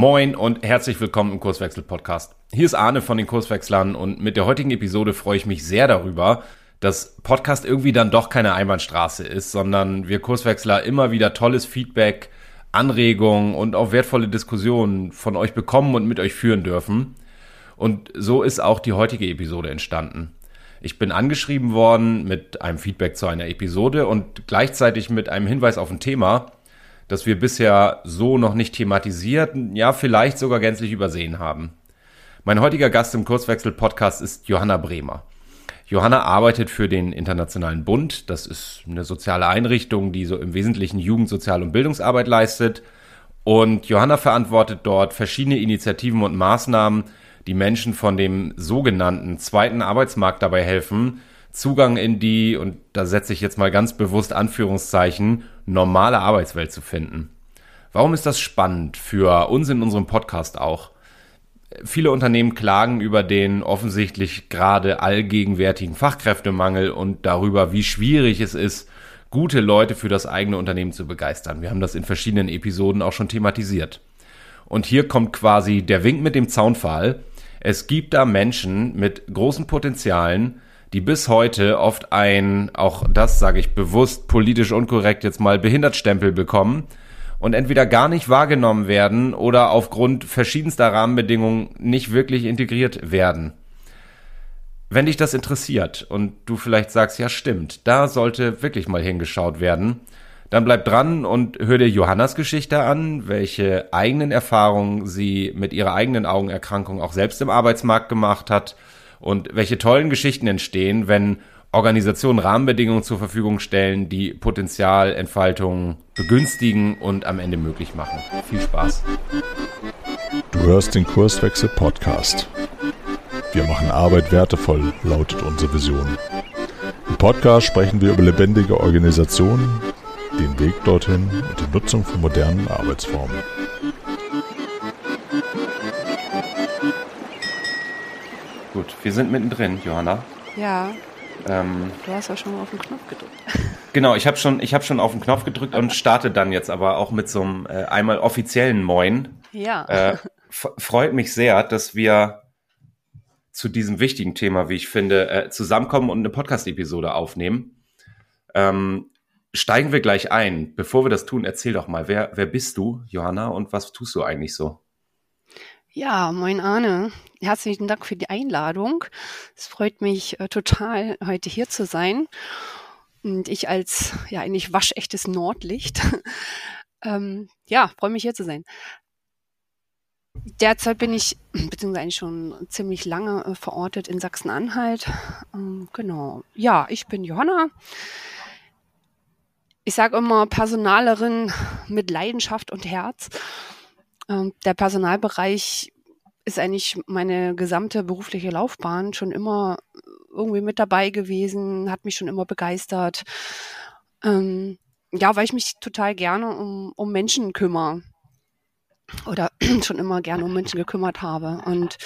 Moin und herzlich willkommen im Kurswechsel-Podcast. Hier ist Arne von den Kurswechslern und mit der heutigen Episode freue ich mich sehr darüber, dass Podcast irgendwie dann doch keine Einbahnstraße ist, sondern wir Kurswechsler immer wieder tolles Feedback, Anregungen und auch wertvolle Diskussionen von euch bekommen und mit euch führen dürfen. Und so ist auch die heutige Episode entstanden. Ich bin angeschrieben worden mit einem Feedback zu einer Episode und gleichzeitig mit einem Hinweis auf ein Thema, das wir bisher so noch nicht thematisiert, ja vielleicht sogar gänzlich übersehen haben. Mein heutiger Gast im Kurswechsel-Podcast ist Johanna Bremer. Johanna arbeitet für den Internationalen Bund. Das ist eine soziale Einrichtung, die so im Wesentlichen Jugend-, Sozial- und Bildungsarbeit leistet. Und Johanna verantwortet dort verschiedene Initiativen und Maßnahmen, die Menschen von dem sogenannten zweiten Arbeitsmarkt dabei helfen, Zugang in die, und da setze ich jetzt mal ganz bewusst Anführungszeichen, normale Arbeitswelt zu finden. Warum ist das spannend für uns in unserem Podcast auch? Viele Unternehmen klagen über den offensichtlich gerade allgegenwärtigen Fachkräftemangel und darüber, wie schwierig es ist, gute Leute für das eigene Unternehmen zu begeistern. Wir haben das in verschiedenen Episoden auch schon thematisiert. Und hier kommt quasi der Wink mit dem Zaunpfahl. Es gibt da Menschen mit großen Potenzialen, die bis heute oft ein, auch das sage ich bewusst politisch unkorrekt jetzt mal Behindertstempel bekommen und entweder gar nicht wahrgenommen werden oder aufgrund verschiedenster Rahmenbedingungen nicht wirklich integriert werden. Wenn dich das interessiert und du vielleicht sagst, ja stimmt, da sollte wirklich mal hingeschaut werden, dann bleib dran und hör dir Johannas Geschichte an, welche eigenen Erfahrungen sie mit ihrer eigenen Augenerkrankung auch selbst im Arbeitsmarkt gemacht hat und welche tollen Geschichten entstehen, wenn Organisationen Rahmenbedingungen zur Verfügung stellen, die Potenzialentfaltung begünstigen und am Ende möglich machen. Viel Spaß. Du hörst den Kurswechsel Podcast. Wir machen Arbeit wertevoll, lautet unsere Vision. Im Podcast sprechen wir über lebendige Organisationen, den Weg dorthin und die Nutzung von modernen Arbeitsformen. Gut, wir sind mittendrin, Johanna. Ja. Ähm, du hast ja schon mal auf den Knopf gedrückt. Genau, ich habe schon, ich hab schon auf den Knopf gedrückt und starte dann jetzt aber auch mit so einem äh, einmal offiziellen Moin. Ja. Äh, freut mich sehr, dass wir zu diesem wichtigen Thema, wie ich finde, äh, zusammenkommen und eine Podcast-Episode aufnehmen. Ähm, steigen wir gleich ein. Bevor wir das tun, erzähl doch mal, wer, wer bist du, Johanna, und was tust du eigentlich so? Ja, moin Arne. Herzlichen Dank für die Einladung. Es freut mich äh, total, heute hier zu sein. Und ich als ja eigentlich waschechtes Nordlicht. ähm, ja, freue mich hier zu sein. Derzeit bin ich, beziehungsweise eigentlich schon ziemlich lange äh, verortet in Sachsen-Anhalt. Ähm, genau. Ja, ich bin Johanna. Ich sage immer Personalerin mit Leidenschaft und Herz. Ähm, der Personalbereich ist eigentlich meine gesamte berufliche Laufbahn schon immer irgendwie mit dabei gewesen, hat mich schon immer begeistert. Ähm, ja, weil ich mich total gerne um, um Menschen kümmere oder schon immer gerne um Menschen gekümmert habe. Und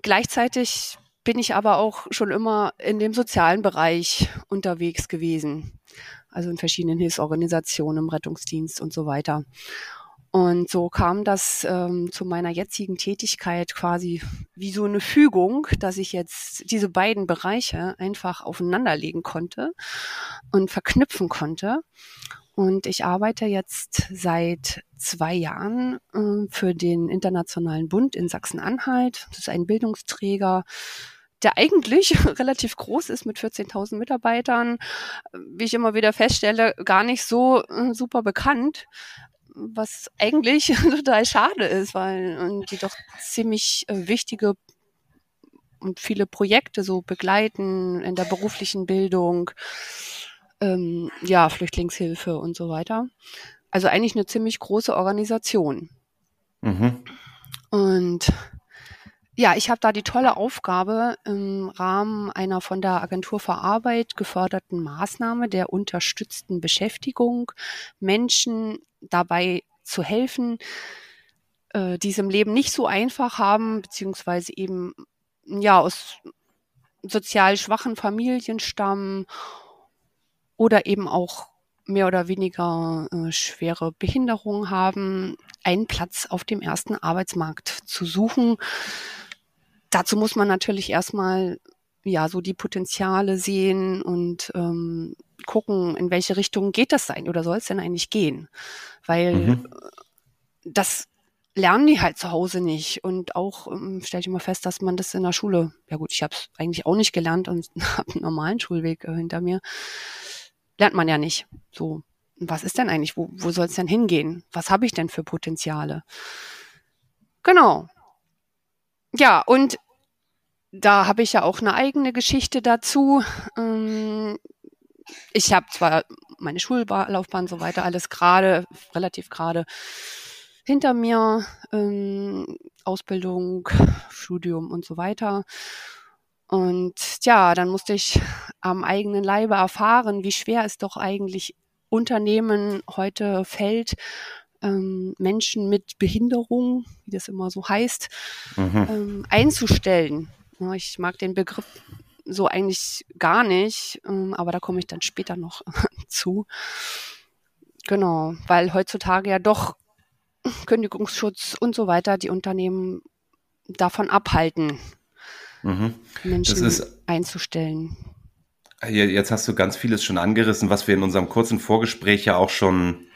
gleichzeitig bin ich aber auch schon immer in dem sozialen Bereich unterwegs gewesen. Also in verschiedenen Hilfsorganisationen, im Rettungsdienst und so weiter. Und so kam das ähm, zu meiner jetzigen Tätigkeit quasi wie so eine Fügung, dass ich jetzt diese beiden Bereiche einfach aufeinanderlegen konnte und verknüpfen konnte. Und ich arbeite jetzt seit zwei Jahren äh, für den Internationalen Bund in Sachsen-Anhalt. Das ist ein Bildungsträger, der eigentlich relativ groß ist mit 14.000 Mitarbeitern, wie ich immer wieder feststelle, gar nicht so äh, super bekannt was eigentlich total schade ist, weil und die doch ziemlich äh, wichtige und viele Projekte so begleiten in der beruflichen Bildung, ähm, ja, Flüchtlingshilfe und so weiter. Also eigentlich eine ziemlich große Organisation. Mhm. Und ja, ich habe da die tolle Aufgabe im Rahmen einer von der Agentur für Arbeit geförderten Maßnahme der unterstützten Beschäftigung Menschen dabei zu helfen, äh, die es im Leben nicht so einfach haben, beziehungsweise eben ja aus sozial schwachen Familien stammen oder eben auch mehr oder weniger äh, schwere Behinderung haben, einen Platz auf dem ersten Arbeitsmarkt zu suchen. Dazu muss man natürlich erstmal ja so die Potenziale sehen und ähm, gucken, in welche Richtung geht das sein oder soll es denn eigentlich gehen? Weil mhm. das lernen die halt zu Hause nicht. Und auch ähm, stelle ich immer fest, dass man das in der Schule, ja gut, ich habe es eigentlich auch nicht gelernt und habe einen normalen Schulweg äh, hinter mir, lernt man ja nicht. So, was ist denn eigentlich, wo, wo soll es denn hingehen? Was habe ich denn für Potenziale? Genau. Ja, und da habe ich ja auch eine eigene Geschichte dazu. Ähm, ich habe zwar meine Schullaufbahn so weiter alles gerade, relativ gerade hinter mir, ähm, Ausbildung, Studium und so weiter. Und ja, dann musste ich am eigenen Leibe erfahren, wie schwer es doch eigentlich Unternehmen heute fällt, ähm, Menschen mit Behinderung, wie das immer so heißt, mhm. ähm, einzustellen. Ja, ich mag den Begriff so eigentlich gar nicht, ähm, aber da komme ich dann später noch zu. Genau, weil heutzutage ja doch Kündigungsschutz und so weiter die Unternehmen davon abhalten, mhm. Menschen ist, einzustellen. Jetzt hast du ganz vieles schon angerissen, was wir in unserem kurzen Vorgespräch ja auch schon,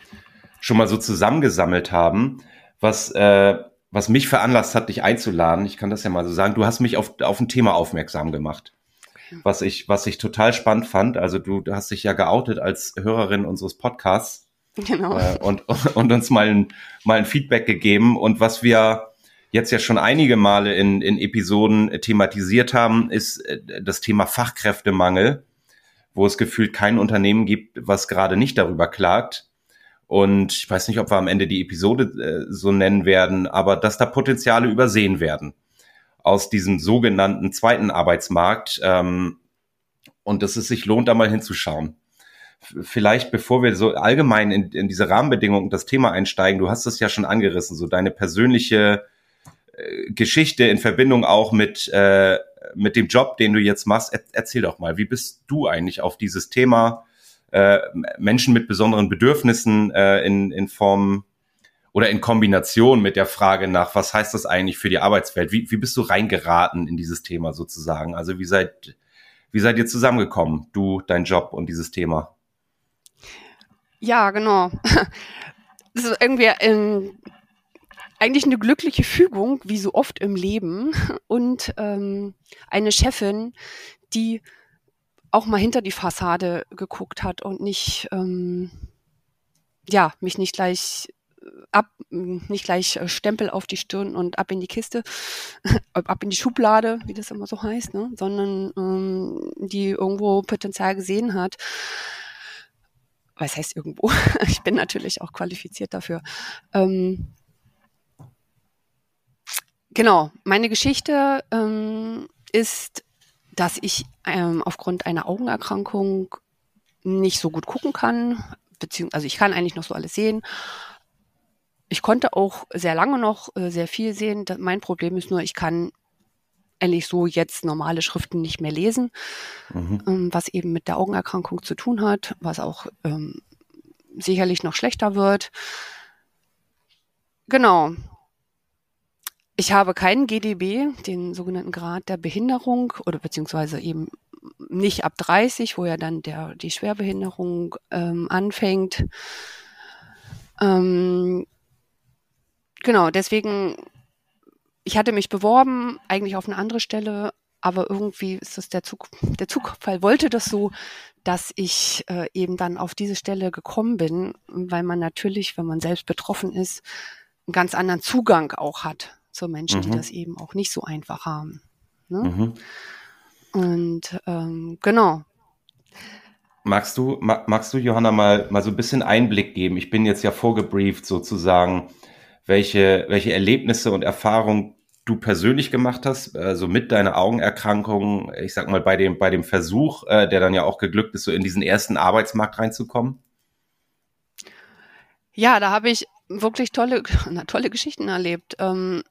schon mal so zusammengesammelt haben, was, äh, was mich veranlasst hat, dich einzuladen. Ich kann das ja mal so sagen. Du hast mich auf, auf ein Thema aufmerksam gemacht, was ich, was ich total spannend fand. Also du, hast dich ja geoutet als Hörerin unseres Podcasts Genau. Äh, und, und uns mal ein, mal ein Feedback gegeben. Und was wir jetzt ja schon einige Male in, in Episoden thematisiert haben, ist äh, das Thema Fachkräftemangel, wo es gefühlt kein Unternehmen gibt, was gerade nicht darüber klagt. Und ich weiß nicht, ob wir am Ende die Episode äh, so nennen werden, aber dass da Potenziale übersehen werden aus diesem sogenannten zweiten Arbeitsmarkt ähm, und dass es sich lohnt, da mal hinzuschauen vielleicht, bevor wir so allgemein in, in diese Rahmenbedingungen das Thema einsteigen, du hast es ja schon angerissen, so deine persönliche äh, Geschichte in Verbindung auch mit, äh, mit dem Job, den du jetzt machst. Er, erzähl doch mal, wie bist du eigentlich auf dieses Thema äh, Menschen mit besonderen Bedürfnissen äh, in, in Form oder in Kombination mit der Frage nach, was heißt das eigentlich für die Arbeitswelt? Wie, wie bist du reingeraten in dieses Thema sozusagen? Also wie seid, wie seid ihr zusammengekommen, du, dein Job und dieses Thema? Ja, genau. Das ist irgendwie ähm, eigentlich eine glückliche Fügung, wie so oft im Leben. Und ähm, eine Chefin, die auch mal hinter die Fassade geguckt hat und nicht, ähm, ja, mich nicht gleich äh, ab, nicht gleich äh, Stempel auf die Stirn und ab in die Kiste, ab in die Schublade, wie das immer so heißt, ne? sondern ähm, die irgendwo Potenzial gesehen hat was heißt irgendwo? ich bin natürlich auch qualifiziert dafür. Ähm, genau, meine Geschichte ähm, ist, dass ich ähm, aufgrund einer Augenerkrankung nicht so gut gucken kann, beziehungsweise also ich kann eigentlich noch so alles sehen. Ich konnte auch sehr lange noch äh, sehr viel sehen. Mein Problem ist nur, ich kann eigentlich so jetzt normale Schriften nicht mehr lesen, mhm. ähm, was eben mit der Augenerkrankung zu tun hat, was auch ähm, sicherlich noch schlechter wird. Genau. Ich habe keinen GDB, den sogenannten Grad der Behinderung oder beziehungsweise eben nicht ab 30, wo ja dann der, die Schwerbehinderung ähm, anfängt. Ähm, genau, deswegen ich hatte mich beworben, eigentlich auf eine andere Stelle, aber irgendwie ist das der Zug, der Zugfall wollte das so, dass ich äh, eben dann auf diese Stelle gekommen bin, weil man natürlich, wenn man selbst betroffen ist, einen ganz anderen Zugang auch hat zu Menschen, mhm. die das eben auch nicht so einfach haben. Ne? Mhm. Und ähm, genau. Magst du, magst du, Johanna, mal, mal so ein bisschen Einblick geben? Ich bin jetzt ja vorgebrieft sozusagen welche, welche Erlebnisse und Erfahrungen du persönlich gemacht hast, also mit deiner Augenerkrankung, ich sag mal bei dem, bei dem Versuch, äh, der dann ja auch geglückt ist, so in diesen ersten Arbeitsmarkt reinzukommen? Ja, da habe ich wirklich tolle, na, tolle Geschichten erlebt. Ähm,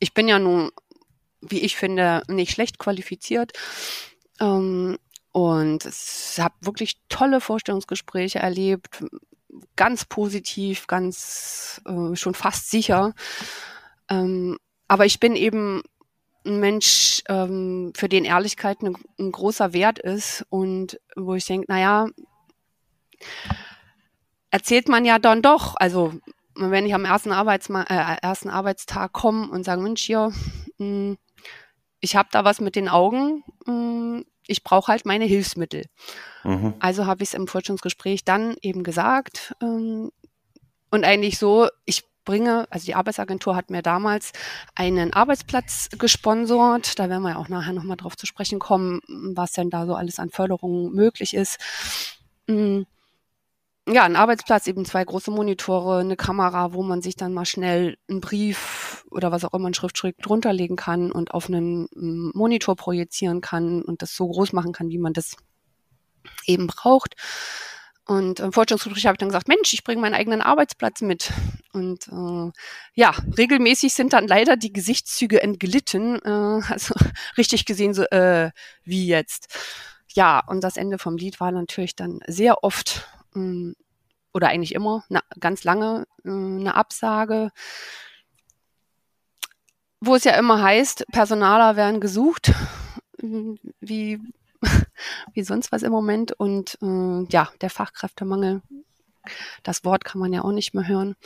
ich bin ja nun, wie ich finde, nicht schlecht qualifiziert. Ähm, Und habe wirklich tolle Vorstellungsgespräche erlebt, ganz positiv, ganz äh, schon fast sicher. Ähm, aber ich bin eben ein Mensch, ähm, für den Ehrlichkeit ein, ein großer Wert ist und wo ich denke, naja, erzählt man ja dann doch. Also wenn ich am ersten, Arbeitsma äh, ersten Arbeitstag komme und sage, Mensch, hier, mh, hm, ich habe da was mit den Augen, mh, hm, ich brauche halt meine Hilfsmittel. Mhm. Also habe ich es im Forschungsgespräch dann eben gesagt ähm, und eigentlich so, ich bringe, also die Arbeitsagentur hat mir damals einen Arbeitsplatz gesponsert. Da werden wir ja auch nachher nochmal drauf zu sprechen kommen, was denn da so alles an Förderungen möglich ist. Mhm ja, ein Arbeitsplatz, eben zwei große Monitore, eine Kamera, wo man sich dann mal schnell einen Brief oder was auch immer ein Schriftstück drunter legen kann und auf einen mm, Monitor projizieren kann und das so groß machen kann, wie man das eben braucht. Und im Forschungsgespräch habe ich dann gesagt, Mensch, ich bringe meinen eigenen Arbeitsplatz mit. Und äh, ja, regelmäßig sind dann leider die Gesichtszüge entglitten. Äh, also richtig gesehen so, äh, wie jetzt. Ja, und das Ende vom Lied war natürlich dann sehr oft oder eigentlich immer na, ganz lange äh, eine Absage, wo es ja immer heißt, Personaler werden gesucht, wie, wie sonst was im Moment. Und äh, ja, der Fachkräftemangel, das Wort kann man ja auch nicht mehr hören.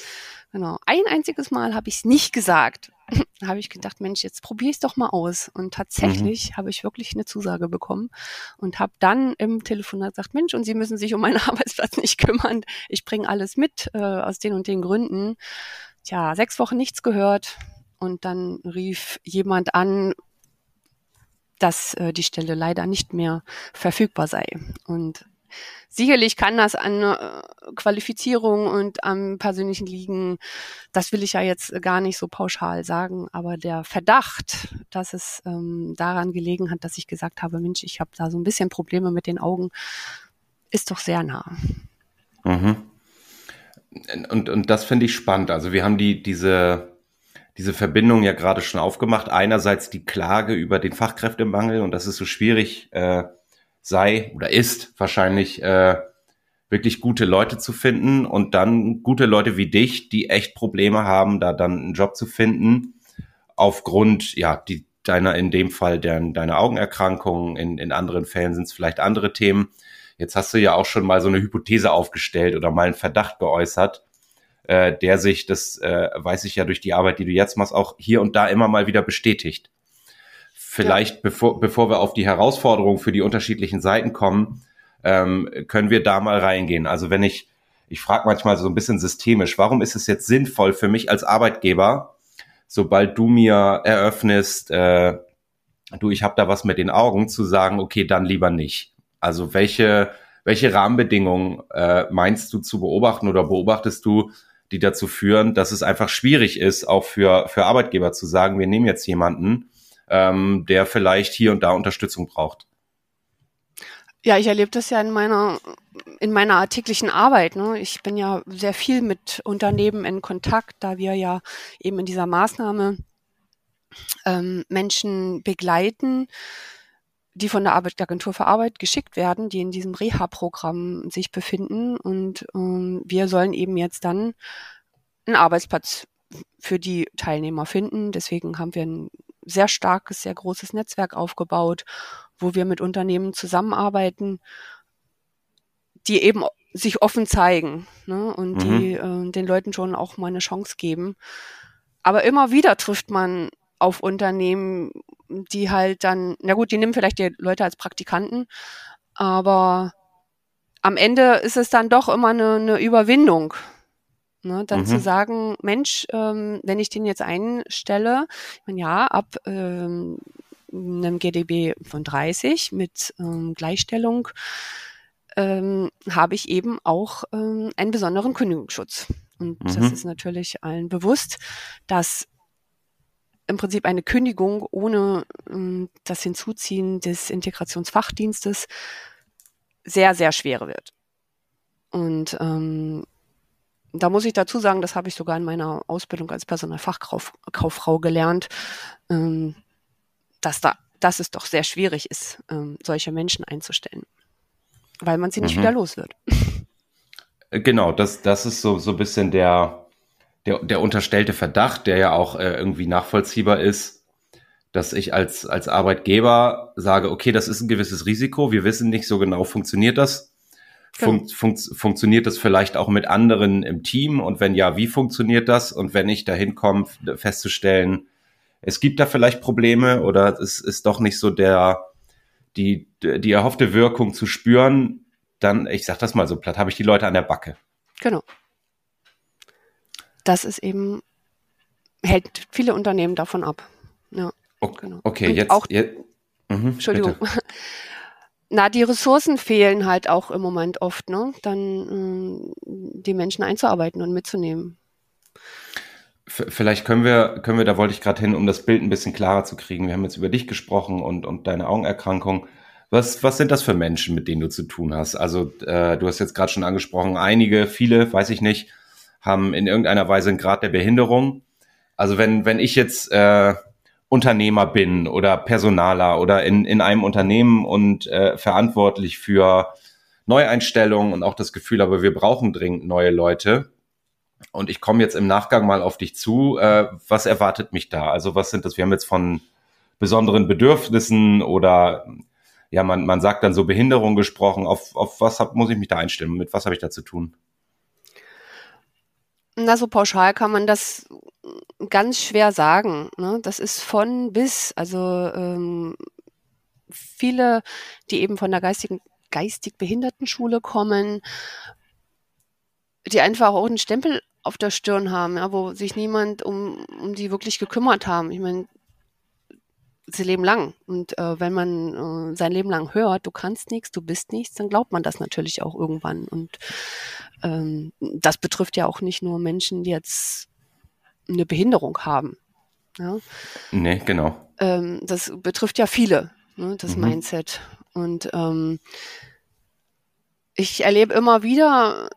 Genau. Ein einziges Mal habe ich es nicht gesagt. da habe ich gedacht, Mensch, jetzt probiere ich es doch mal aus. Und tatsächlich mhm. habe ich wirklich eine Zusage bekommen und habe dann im Telefonat gesagt, Mensch, und Sie müssen sich um meinen Arbeitsplatz nicht kümmern. Ich bringe alles mit äh, aus den und den Gründen. Tja, sechs Wochen nichts gehört. Und dann rief jemand an, dass äh, die Stelle leider nicht mehr verfügbar sei. Und Sicherlich kann das an äh, Qualifizierung und am persönlichen liegen. Das will ich ja jetzt gar nicht so pauschal sagen. Aber der Verdacht, dass es ähm, daran gelegen hat, dass ich gesagt habe, Mensch, ich habe da so ein bisschen Probleme mit den Augen, ist doch sehr nah. Mhm. Und, und das finde ich spannend. Also wir haben die, diese, diese Verbindung ja gerade schon aufgemacht. Einerseits die Klage über den Fachkräftemangel und das ist so schwierig, äh, sei oder ist wahrscheinlich äh, wirklich gute Leute zu finden und dann gute Leute wie dich, die echt Probleme haben, da dann einen Job zu finden, aufgrund, ja, die, deiner, in dem Fall deren, deiner Augenerkrankung, in, in anderen Fällen sind es vielleicht andere Themen. Jetzt hast du ja auch schon mal so eine Hypothese aufgestellt oder mal einen Verdacht geäußert, äh, der sich, das äh, weiß ich ja durch die Arbeit, die du jetzt machst, auch hier und da immer mal wieder bestätigt vielleicht, ja. bevor, bevor wir auf die Herausforderungen für die unterschiedlichen Seiten kommen, ähm, können wir da mal reingehen. Also wenn ich, ich frage manchmal so ein bisschen systemisch, warum ist es jetzt sinnvoll für mich als Arbeitgeber, sobald du mir eröffnest, äh, du, ich habe da was mit den Augen, zu sagen, okay, dann lieber nicht. Also welche, welche Rahmenbedingungen äh, meinst du zu beobachten oder beobachtest du, die dazu führen, dass es einfach schwierig ist, auch für, für Arbeitgeber zu sagen, wir nehmen jetzt jemanden, ähm, der vielleicht hier und da Unterstützung braucht. Ja, ich erlebe das ja in meiner in meiner täglichen Arbeit. Ne? Ich bin ja sehr viel mit Unternehmen in Kontakt, da wir ja eben in dieser Maßnahme ähm, Menschen begleiten, die von der Arbeitsagentur für Arbeit geschickt werden, die in diesem Reha-Programm sich befinden. Und ähm, wir sollen eben jetzt dann einen Arbeitsplatz für die Teilnehmer finden. Deswegen haben wir ein sehr starkes, sehr großes Netzwerk aufgebaut, wo wir mit Unternehmen zusammenarbeiten, die eben sich offen zeigen ne, und mhm. die äh, den Leuten schon auch mal eine Chance geben. Aber immer wieder trifft man auf Unternehmen, die halt dann, na gut, die nehmen vielleicht die Leute als Praktikanten, aber am Ende ist es dann doch immer eine, eine Überwindung, Ne, dann mhm. zu sagen, Mensch, ähm, wenn ich den jetzt einstelle, meine, ja, ab ähm, einem GDB von 30 mit ähm, Gleichstellung ähm, habe ich eben auch ähm, einen besonderen Kündigungsschutz. Und mhm. das ist natürlich allen bewusst, dass im Prinzip eine Kündigung ohne ähm, das Hinzuziehen des Integrationsfachdienstes sehr, sehr schwer wird. Und ähm, da muss ich dazu sagen, das habe ich sogar in meiner Ausbildung als Personalfachkauffrau gelernt, ähm, dass da dass es doch sehr schwierig ist, ähm, solche Menschen einzustellen, weil man sie nicht mhm. wieder los wird. Äh, genau, das, das ist so, so ein bisschen der, der, der unterstellte Verdacht, der ja auch äh, irgendwie nachvollziehbar ist, dass ich als, als Arbeitgeber sage, okay, das ist ein gewisses Risiko, wir wissen nicht so genau, funktioniert das? Fun fun funktioniert das vielleicht auch mit anderen im Team? Und wenn ja, wie funktioniert das? Und wenn ich dahin komme, festzustellen, es gibt da vielleicht Probleme oder es ist doch nicht so der, die, die erhoffte Wirkung zu spüren, dann, ich sag das mal so platt, habe ich die Leute an der Backe. Genau. Das ist eben, hält viele Unternehmen davon ab. Ja, okay, genau. okay jetzt, auch, jetzt mh, Entschuldigung. Bitte. Na, die Ressourcen fehlen halt auch im Moment oft, ne? Dann äh, die Menschen einzuarbeiten und mitzunehmen. Vielleicht können wir, können wir, da wollte ich gerade hin, um das Bild ein bisschen klarer zu kriegen. Wir haben jetzt über dich gesprochen und, und deine Augenerkrankung. Was, was sind das für Menschen, mit denen du zu tun hast? Also äh, du hast jetzt gerade schon angesprochen, einige, viele, weiß ich nicht, haben in irgendeiner Weise einen Grad der Behinderung. Also wenn, wenn ich jetzt äh, Unternehmer bin oder Personaler oder in, in einem Unternehmen und äh, verantwortlich für Neueinstellungen und auch das Gefühl aber wir brauchen dringend neue Leute. Und ich komme jetzt im Nachgang mal auf dich zu. Äh, was erwartet mich da? Also was sind das? Wir haben jetzt von besonderen Bedürfnissen oder ja, man, man sagt dann so Behinderung gesprochen. Auf, auf was hab, muss ich mich da einstellen? Mit was habe ich da zu tun? Na, so pauschal kann man das ganz schwer sagen. Ne? Das ist von bis. Also ähm, viele, die eben von der geistigen, geistig Behindertenschule kommen, die einfach auch einen Stempel auf der Stirn haben, ja, wo sich niemand um, um die wirklich gekümmert haben. Ich meine, sie leben lang. Und äh, wenn man äh, sein Leben lang hört, du kannst nichts, du bist nichts, dann glaubt man das natürlich auch irgendwann. Und ähm, das betrifft ja auch nicht nur Menschen, die jetzt eine Behinderung haben. Ja? Nee, genau. Ähm, das betrifft ja viele, ne, das mhm. Mindset. Und ähm, ich erlebe immer wieder,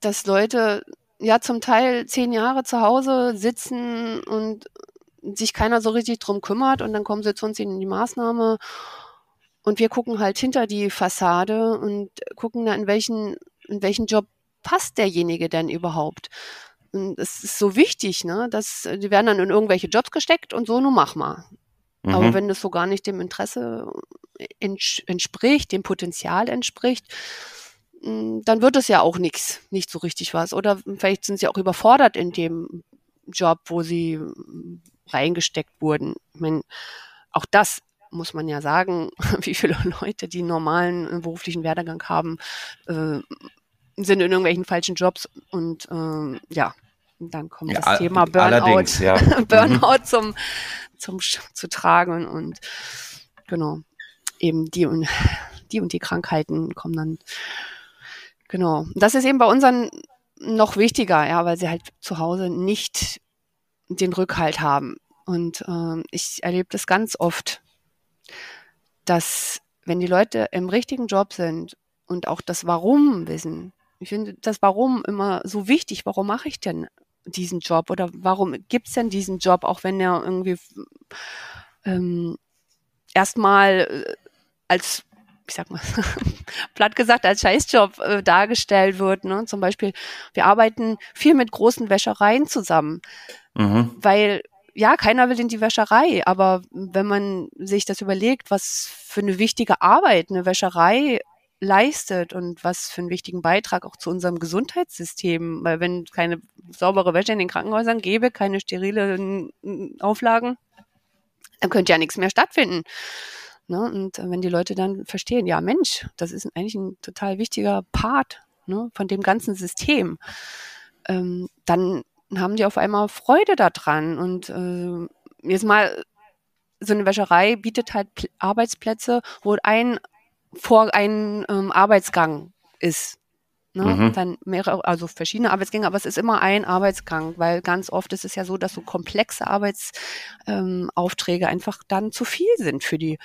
dass Leute ja zum Teil zehn Jahre zu Hause sitzen und sich keiner so richtig drum kümmert und dann kommen sie zu uns in die Maßnahme und wir gucken halt hinter die Fassade und gucken da, in welchen, in welchen Job passt derjenige denn überhaupt? Und es ist so wichtig, ne, dass die werden dann in irgendwelche Jobs gesteckt und so, nun mach mal. Mhm. Aber wenn das so gar nicht dem Interesse entspricht, dem Potenzial entspricht, hm, dann wird es ja auch nichts, nicht so richtig was. Oder vielleicht sind sie auch überfordert in dem Job, wo sie reingesteckt wurden. Ich meine, auch das muss man ja sagen, wie viele Leute, die einen normalen beruflichen Werdegang haben, äh, sind in irgendwelchen falschen Jobs und äh, ja, dann kommt ja, das Thema Burnout, ja. Burnout zum, zum zu tragen und genau eben die und die und die Krankheiten kommen dann genau. Das ist eben bei unseren noch wichtiger, ja, weil sie halt zu Hause nicht den Rückhalt haben. Und ähm, ich erlebe das ganz oft, dass wenn die Leute im richtigen Job sind und auch das Warum wissen, ich finde das Warum immer so wichtig. Warum mache ich denn diesen Job oder warum gibt es denn diesen Job, auch wenn er irgendwie ähm, erstmal äh, als ich sag mal, platt gesagt, als Scheißjob äh, dargestellt wird. Ne? Zum Beispiel, wir arbeiten viel mit großen Wäschereien zusammen, mhm. weil ja, keiner will in die Wäscherei, aber wenn man sich das überlegt, was für eine wichtige Arbeit eine Wäscherei leistet und was für einen wichtigen Beitrag auch zu unserem Gesundheitssystem, weil wenn keine saubere Wäsche in den Krankenhäusern gäbe, keine sterilen Auflagen, dann könnte ja nichts mehr stattfinden. Ne? Und wenn die Leute dann verstehen, ja Mensch, das ist eigentlich ein total wichtiger Part ne, von dem ganzen System, ähm, dann haben die auf einmal Freude daran. Und äh, jetzt mal, so eine Wäscherei bietet halt Arbeitsplätze, wo ein vor ein ähm, Arbeitsgang ist. Ne? Mhm. Dann mehrere, also verschiedene Arbeitsgänge, aber es ist immer ein Arbeitsgang, weil ganz oft ist es ja so, dass so komplexe Arbeitsaufträge ähm, einfach dann zu viel sind für die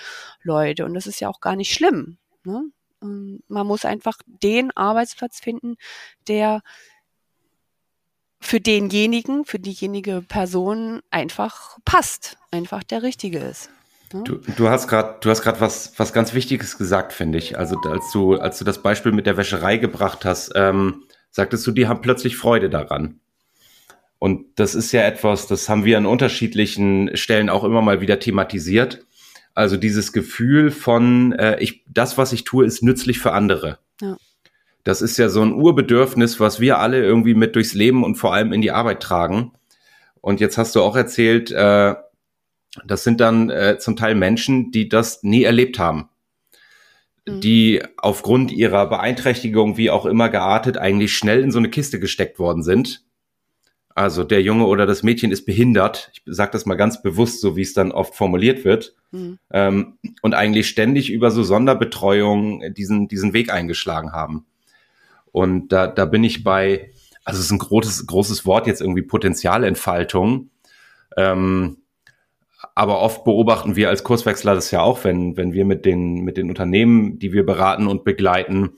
Leute. Und das ist ja auch gar nicht schlimm. Ne? Ähm, man muss einfach den Arbeitsplatz finden, der für denjenigen, für diejenige Person einfach passt, einfach der richtige ist. Ne? Du, du hast gerade, du hast gerade was, was ganz Wichtiges gesagt, finde ich. Also als du, als du das Beispiel mit der Wäscherei gebracht hast, ähm, sagtest du, die haben plötzlich Freude daran. Und das ist ja etwas, das haben wir an unterschiedlichen Stellen auch immer mal wieder thematisiert. Also dieses Gefühl von, äh, ich, das, was ich tue, ist nützlich für andere. Ja. Das ist ja so ein Urbedürfnis, was wir alle irgendwie mit durchs Leben und vor allem in die Arbeit tragen. Und jetzt hast du auch erzählt, äh, das sind dann äh, zum Teil Menschen, die das nie erlebt haben. Mhm. Die aufgrund ihrer Beeinträchtigung, wie auch immer geartet, eigentlich schnell in so eine Kiste gesteckt worden sind. Also der Junge oder das Mädchen ist behindert. Ich sage das mal ganz bewusst, so wie es dann oft formuliert wird. Mhm. Ähm, und eigentlich ständig über so Sonderbetreuung diesen, diesen Weg eingeschlagen haben. Und da, da bin ich bei, also es ist ein großes, großes Wort jetzt irgendwie Potenzialentfaltung. Ähm, aber oft beobachten wir als Kurswechsler das ja auch, wenn, wenn wir mit den, mit den Unternehmen, die wir beraten und begleiten,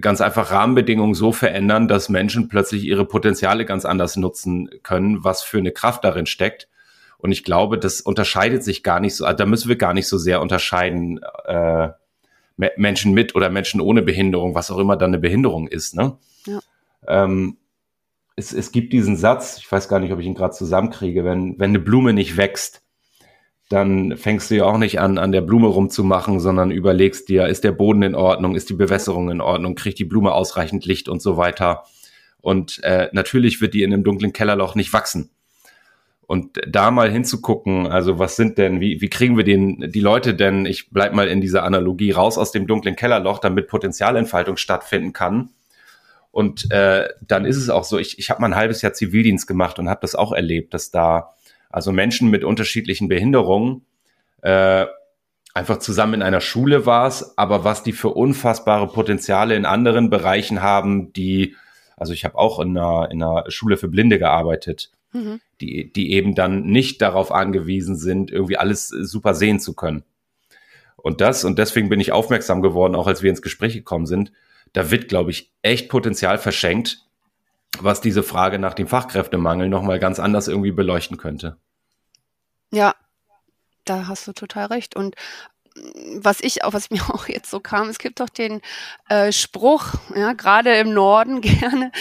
ganz einfach Rahmenbedingungen so verändern, dass Menschen plötzlich ihre Potenziale ganz anders nutzen können, was für eine Kraft darin steckt. Und ich glaube, das unterscheidet sich gar nicht so, also da müssen wir gar nicht so sehr unterscheiden, äh, Menschen mit oder Menschen ohne Behinderung, was auch immer dann eine Behinderung ist. Ne? Ja. Ähm, es, es gibt diesen Satz, ich weiß gar nicht, ob ich ihn gerade zusammenkriege, wenn, wenn eine Blume nicht wächst, dann fängst du ja auch nicht an, an der Blume rumzumachen, sondern überlegst dir, ist der Boden in Ordnung, ist die Bewässerung in Ordnung, kriegt die Blume ausreichend Licht und so weiter. Und äh, natürlich wird die in einem dunklen Kellerloch nicht wachsen. Und da mal hinzugucken, also was sind denn, wie, wie kriegen wir den, die Leute denn, ich bleib mal in dieser Analogie raus aus dem dunklen Kellerloch, damit Potenzialentfaltung stattfinden kann. Und äh, dann ist es auch so, ich, ich habe mal ein halbes Jahr Zivildienst gemacht und habe das auch erlebt, dass da also Menschen mit unterschiedlichen Behinderungen äh, einfach zusammen in einer Schule war's, aber was die für unfassbare Potenziale in anderen Bereichen haben, die, also ich habe auch in einer, in einer Schule für Blinde gearbeitet mhm. die, die eben dann nicht darauf angewiesen sind, irgendwie alles super sehen zu können. Und das, und deswegen bin ich aufmerksam geworden, auch als wir ins Gespräch gekommen sind, da wird, glaube ich, echt Potenzial verschenkt, was diese Frage nach dem Fachkräftemangel nochmal ganz anders irgendwie beleuchten könnte. Ja, da hast du total recht. Und mm, was ich auch, was mir auch jetzt so kam, es gibt doch den äh, Spruch, ja, gerade im Norden gerne,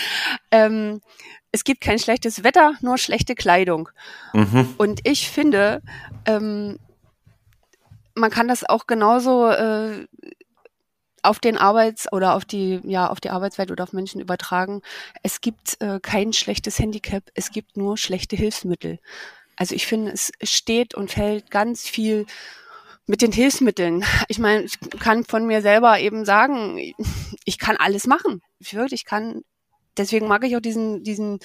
ähm, es gibt kein schlechtes Wetter, nur schlechte Kleidung. Mhm. Und ich finde, ähm, man kann das auch genauso äh, auf den Arbeits- oder auf die, ja, auf die Arbeitswelt oder auf Menschen übertragen. Es gibt äh, kein schlechtes Handicap, es gibt nur schlechte Hilfsmittel. Also ich finde, es steht und fällt ganz viel mit den Hilfsmitteln. Ich meine, ich kann von mir selber eben sagen, ich kann alles machen. Ich würde, ich kann deswegen mag ich auch diesen, diesen,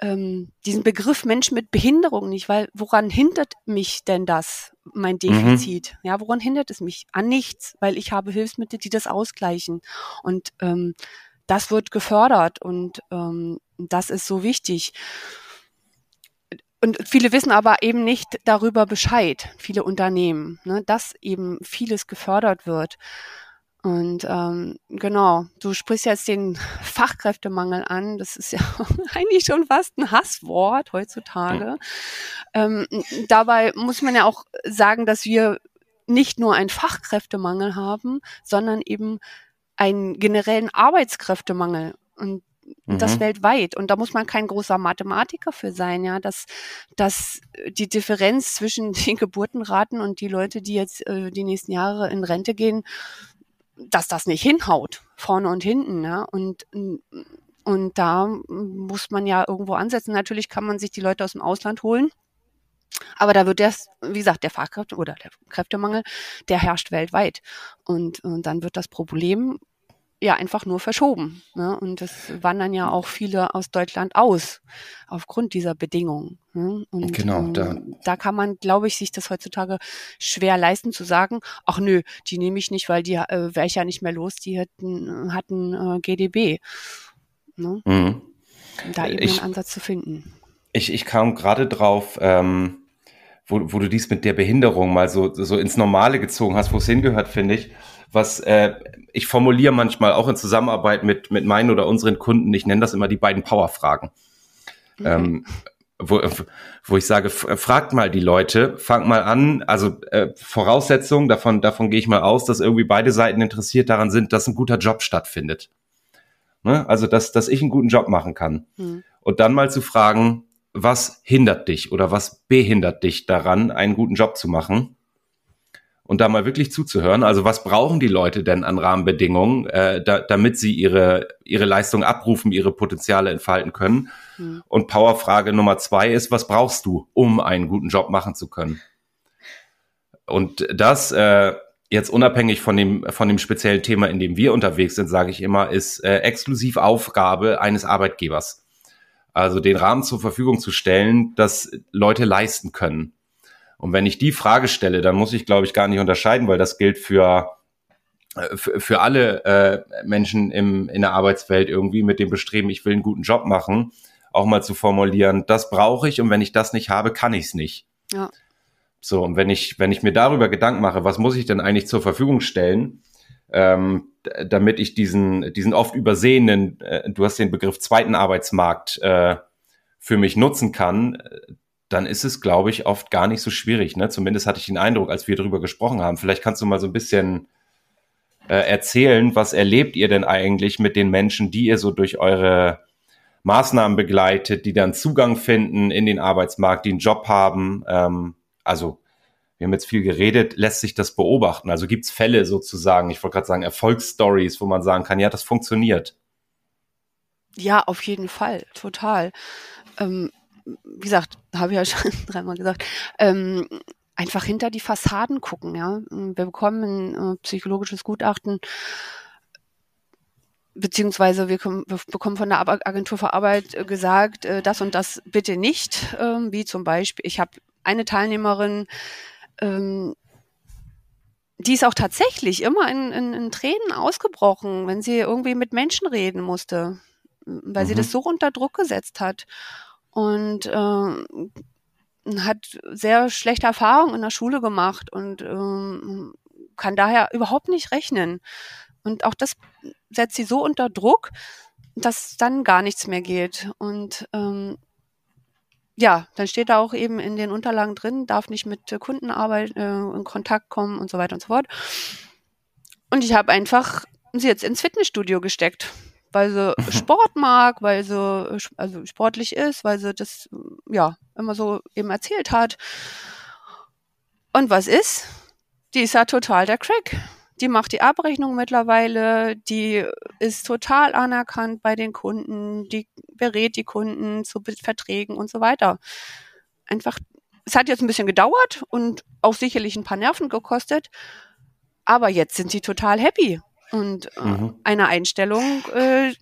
ähm, diesen Begriff Mensch mit Behinderung nicht, weil woran hindert mich denn das, mein mhm. Defizit? Mhm. Ja, woran hindert es mich? An nichts, weil ich habe Hilfsmittel, die das ausgleichen. Und ähm, das wird gefördert und ähm, das ist so wichtig. Und viele wissen aber eben nicht darüber Bescheid, viele Unternehmen, ne, dass eben vieles gefördert wird. Und ähm, genau, du sprichst jetzt den Fachkräftemangel an. Das ist ja eigentlich schon fast ein Hasswort heutzutage. Ähm, dabei muss man ja auch sagen, dass wir nicht nur einen Fachkräftemangel haben, sondern eben einen generellen Arbeitskräftemangel. Und mhm. das weltweit. Und da muss man kein großer Mathematiker für sein, ja, dass, dass die Differenz zwischen den Geburtenraten und die Leute, die jetzt äh, die nächsten Jahre in Rente gehen, dass das nicht hinhaut, vorne und hinten. Ja? Und, und da muss man ja irgendwo ansetzen. Natürlich kann man sich die Leute aus dem Ausland holen. Aber da wird das, wie gesagt, der Fachkräfte oder der Kräftemangel, der herrscht weltweit. Und, und dann wird das Problem ja einfach nur verschoben. Ne? Und es wandern ja auch viele aus Deutschland aus aufgrund dieser Bedingungen. Ne? Und genau, ähm, da. da kann man, glaube ich, sich das heutzutage schwer leisten zu sagen, ach nö, die nehme ich nicht, weil die äh, wäre ich ja nicht mehr los, die hatten, hatten äh, GDB. Ne? Mhm. Da eben ich, einen Ansatz zu finden. Ich, ich kam gerade drauf, ähm, wo, wo du dies mit der Behinderung mal so, so ins Normale gezogen hast, wo es hingehört, finde ich was äh, ich formuliere manchmal auch in Zusammenarbeit mit, mit meinen oder unseren Kunden, ich nenne das immer die beiden Power-Fragen. Mhm. Ähm, wo, wo ich sage, fragt mal die Leute, fangt mal an, also äh, Voraussetzung, davon, davon gehe ich mal aus, dass irgendwie beide Seiten interessiert daran sind, dass ein guter Job stattfindet. Ne? Also, dass, dass ich einen guten Job machen kann. Hm. Und dann mal zu fragen, was hindert dich oder was behindert dich daran, einen guten Job zu machen? Und da mal wirklich zuzuhören. Also was brauchen die Leute denn an Rahmenbedingungen, äh, da, damit sie ihre, ihre Leistung abrufen, ihre Potenziale entfalten können? Mhm. Und Powerfrage Nummer zwei ist, was brauchst du, um einen guten Job machen zu können? Und das äh, jetzt unabhängig von dem, von dem speziellen Thema, in dem wir unterwegs sind, sage ich immer, ist äh, exklusiv Aufgabe eines Arbeitgebers. Also den Rahmen zur Verfügung zu stellen, dass Leute leisten können. Und wenn ich die Frage stelle, dann muss ich, glaube ich, gar nicht unterscheiden, weil das gilt für äh, für, für alle äh, Menschen im, in der Arbeitswelt irgendwie mit dem Bestreben, ich will einen guten Job machen, auch mal zu formulieren, das brauche ich und wenn ich das nicht habe, kann ich es nicht. Ja. So, und wenn ich, wenn ich mir darüber Gedanken mache, was muss ich denn eigentlich zur Verfügung stellen, ähm, damit ich diesen, diesen oft übersehenen, äh, du hast den Begriff zweiten Arbeitsmarkt äh, für mich nutzen kann, dann ist es, glaube ich, oft gar nicht so schwierig. Ne? Zumindest hatte ich den Eindruck, als wir darüber gesprochen haben. Vielleicht kannst du mal so ein bisschen äh, erzählen, was erlebt ihr denn eigentlich mit den Menschen, die ihr so durch eure Maßnahmen begleitet, die dann Zugang finden in den Arbeitsmarkt, die einen Job haben. Ähm, also wir haben jetzt viel geredet, lässt sich das beobachten? Also gibt es Fälle sozusagen, ich wollte gerade sagen, Erfolgsstories, wo man sagen kann, ja, das funktioniert. Ja, auf jeden Fall, total. Ähm, wie gesagt, habe ich ja schon dreimal gesagt, ähm, einfach hinter die Fassaden gucken. Ja, wir bekommen ein äh, psychologisches Gutachten beziehungsweise wir, wir, bekommen von der Agentur für Arbeit äh, gesagt, äh, das und das bitte nicht, ähm, wie zum Beispiel, ich habe eine Teilnehmerin, ähm, die ist auch tatsächlich immer in, in, in, Tränen ausgebrochen, wenn sie irgendwie mit Menschen reden musste, weil mhm. sie das so unter Druck gesetzt hat und äh, hat sehr schlechte Erfahrungen in der Schule gemacht und ähm, kann daher überhaupt nicht rechnen. Und auch das setzt sie so unter Druck, dass dann gar nichts mehr geht. Und ähm, ja, dann steht da auch eben in den Unterlagen drin, darf nicht mit Kundenarbeit äh, in Kontakt kommen und so weiter und so fort. Und ich habe einfach sie jetzt ins Fitnessstudio gesteckt weil sie Sport mag, weil sie also sportlich ist, weil sie das ja immer so eben erzählt hat. Und was ist? Die ist ja total der Crack. Die macht die Abrechnung mittlerweile, die ist total anerkannt bei den Kunden, die berät die Kunden zu Verträgen und so weiter. Einfach, es hat jetzt ein bisschen gedauert und auch sicherlich ein paar Nerven gekostet, aber jetzt sind sie total happy und äh, mhm. einer Einstellung äh,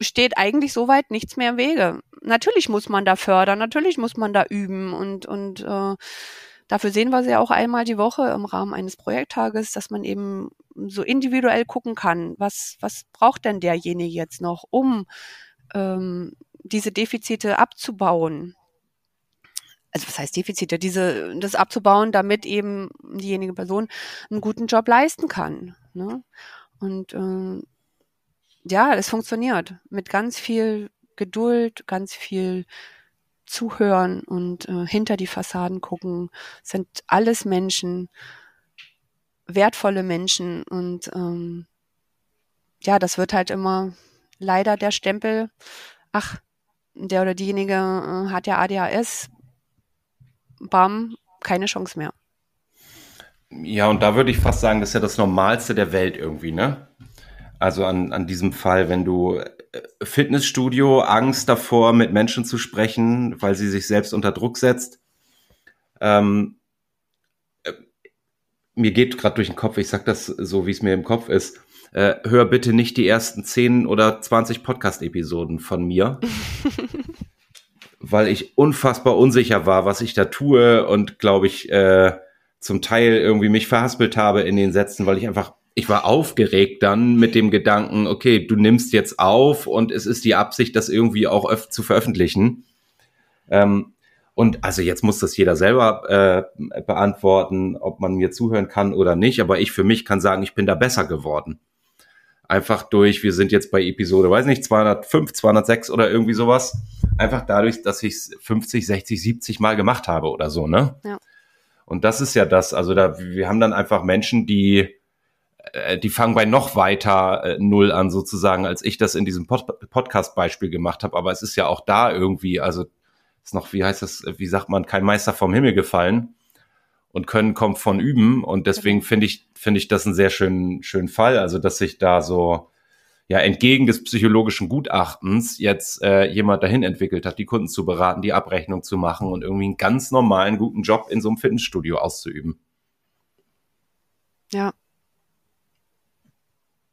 steht eigentlich soweit nichts mehr im Wege. Natürlich muss man da fördern, natürlich muss man da üben und, und äh, dafür sehen wir sie ja auch einmal die Woche im Rahmen eines Projekttages, dass man eben so individuell gucken kann, was, was braucht denn derjenige jetzt noch, um ähm, diese Defizite abzubauen also was heißt Defizite, diese, das abzubauen, damit eben diejenige Person einen guten Job leisten kann. Ne? Und äh, ja, es funktioniert mit ganz viel Geduld, ganz viel Zuhören und äh, hinter die Fassaden gucken. sind alles Menschen, wertvolle Menschen und ähm, ja, das wird halt immer leider der Stempel, ach, der oder diejenige äh, hat ja ADHS, bam, keine Chance mehr. Ja, und da würde ich fast sagen, das ist ja das Normalste der Welt irgendwie, ne? Also an, an diesem Fall, wenn du äh, Fitnessstudio, Angst davor, mit Menschen zu sprechen, weil sie sich selbst unter Druck setzt. Ähm, äh, mir geht gerade durch den Kopf, ich sag das so, wie es mir im Kopf ist. Äh, hör bitte nicht die ersten 10 oder 20 Podcast-Episoden von mir. weil ich unfassbar unsicher war, was ich da tue und glaube ich äh, zum Teil irgendwie mich verhaspelt habe in den Sätzen, weil ich einfach ich war aufgeregt dann mit dem Gedanken, okay, du nimmst jetzt auf und es ist die Absicht, das irgendwie auch zu veröffentlichen. Ähm, und also jetzt muss das jeder selber äh, beantworten, ob man mir zuhören kann oder nicht. Aber ich für mich kann sagen, ich bin da besser geworden. einfach durch, wir sind jetzt bei Episode, weiß nicht, 205, 206 oder irgendwie sowas, einfach dadurch, dass ich es 50, 60, 70 Mal gemacht habe oder so, ne? Ja. Und das ist ja das, also da, wir haben dann einfach Menschen, die, äh, die fangen bei noch weiter äh, Null an sozusagen, als ich das in diesem Pod Podcast-Beispiel gemacht habe. Aber es ist ja auch da irgendwie, also ist noch, wie heißt das, wie sagt man, kein Meister vom Himmel gefallen und Können kommt von Üben. Und deswegen finde ich, finde ich das einen sehr schönen, schönen Fall. Also, dass sich da so, ja, entgegen des psychologischen Gutachtens jetzt äh, jemand dahin entwickelt hat, die Kunden zu beraten, die Abrechnung zu machen und irgendwie einen ganz normalen, guten Job in so einem Fitnessstudio auszuüben. Ja.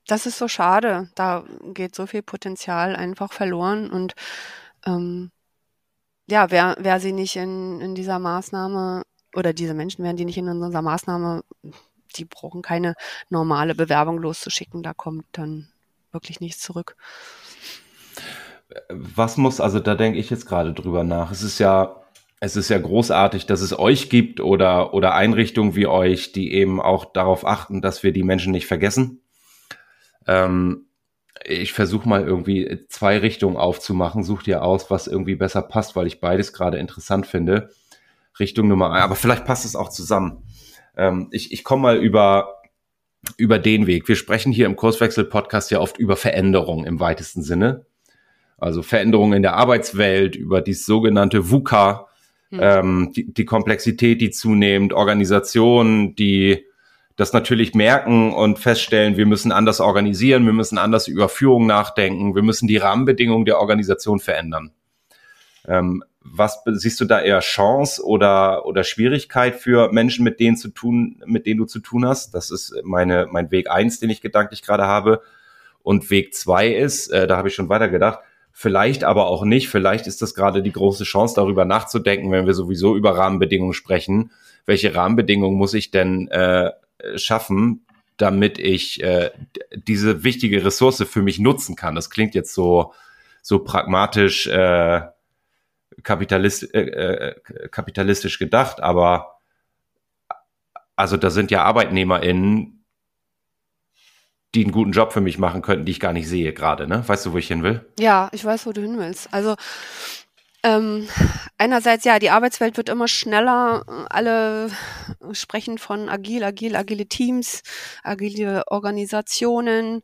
Das ist so schade. Da geht so viel Potenzial einfach verloren und ähm, ja, wer, wer sie nicht in, in dieser Maßnahme oder diese Menschen werden die nicht in unserer Maßnahme, die brauchen keine normale Bewerbung loszuschicken, da kommt dann wirklich nichts zurück. Was muss, also da denke ich jetzt gerade drüber nach. Es ist ja, es ist ja großartig, dass es euch gibt oder, oder Einrichtungen wie euch, die eben auch darauf achten, dass wir die Menschen nicht vergessen. Ähm, ich versuche mal irgendwie zwei Richtungen aufzumachen, such dir aus, was irgendwie besser passt, weil ich beides gerade interessant finde. Richtung Nummer ein. Aber vielleicht passt es auch zusammen. Ähm, ich ich komme mal über, über den Weg. Wir sprechen hier im Kurswechsel-Podcast ja oft über Veränderung im weitesten Sinne. Also Veränderungen in der Arbeitswelt, über die sogenannte VUCA, mhm. ähm, die, die Komplexität, die zunehmend, Organisationen, die das natürlich merken und feststellen, wir müssen anders organisieren, wir müssen anders über Führung nachdenken, wir müssen die Rahmenbedingungen der Organisation verändern. Ähm, was siehst du da eher Chance oder, oder Schwierigkeit für Menschen, mit denen zu tun, mit denen du zu tun hast? Das ist meine, mein Weg eins, den ich gedanklich gerade habe. Und Weg zwei ist, äh, da habe ich schon weiter gedacht, vielleicht aber auch nicht. Vielleicht ist das gerade die große Chance, darüber nachzudenken, wenn wir sowieso über Rahmenbedingungen sprechen. Welche Rahmenbedingungen muss ich denn äh, schaffen, damit ich äh, diese wichtige Ressource für mich nutzen kann? Das klingt jetzt so, so pragmatisch. Äh, kapitalist, äh, äh, kapitalistisch gedacht, aber also da sind ja ArbeitnehmerInnen, die einen guten Job für mich machen könnten, die ich gar nicht sehe gerade, ne? Weißt du, wo ich hin will? Ja, ich weiß, wo du hin willst. Also ähm, einerseits, ja, die Arbeitswelt wird immer schneller. Alle sprechen von agil, agil, agile Teams, agile Organisationen.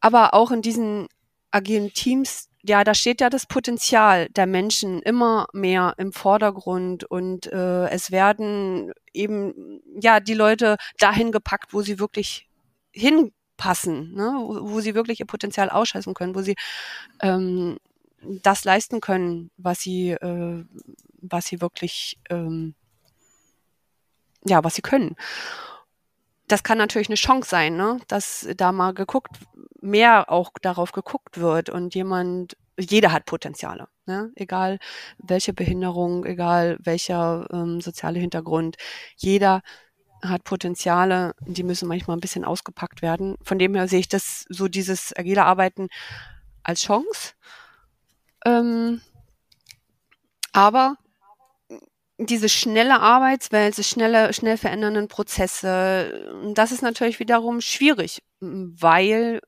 Aber auch in diesen agilen Teams ja, da steht ja das Potenzial der Menschen immer mehr im Vordergrund und äh, es werden eben ja die Leute dahin gepackt, wo sie wirklich hinpassen, ne? wo, wo sie wirklich ihr Potenzial ausschöpfen können, wo sie ähm, das leisten können, was sie, äh, was sie wirklich, ähm, ja, was sie können das kann natürlich eine Chance sein, ne? dass da mal geguckt, mehr auch darauf geguckt wird und jemand, jeder hat Potenziale, ne? egal welche Behinderung, egal welcher ähm, soziale Hintergrund, jeder hat Potenziale, die müssen manchmal ein bisschen ausgepackt werden. Von dem her sehe ich das so dieses agile Arbeiten als Chance. Ähm, aber diese schnelle Arbeitswelt, diese schnelle, schnell verändernden Prozesse, das ist natürlich wiederum schwierig, weil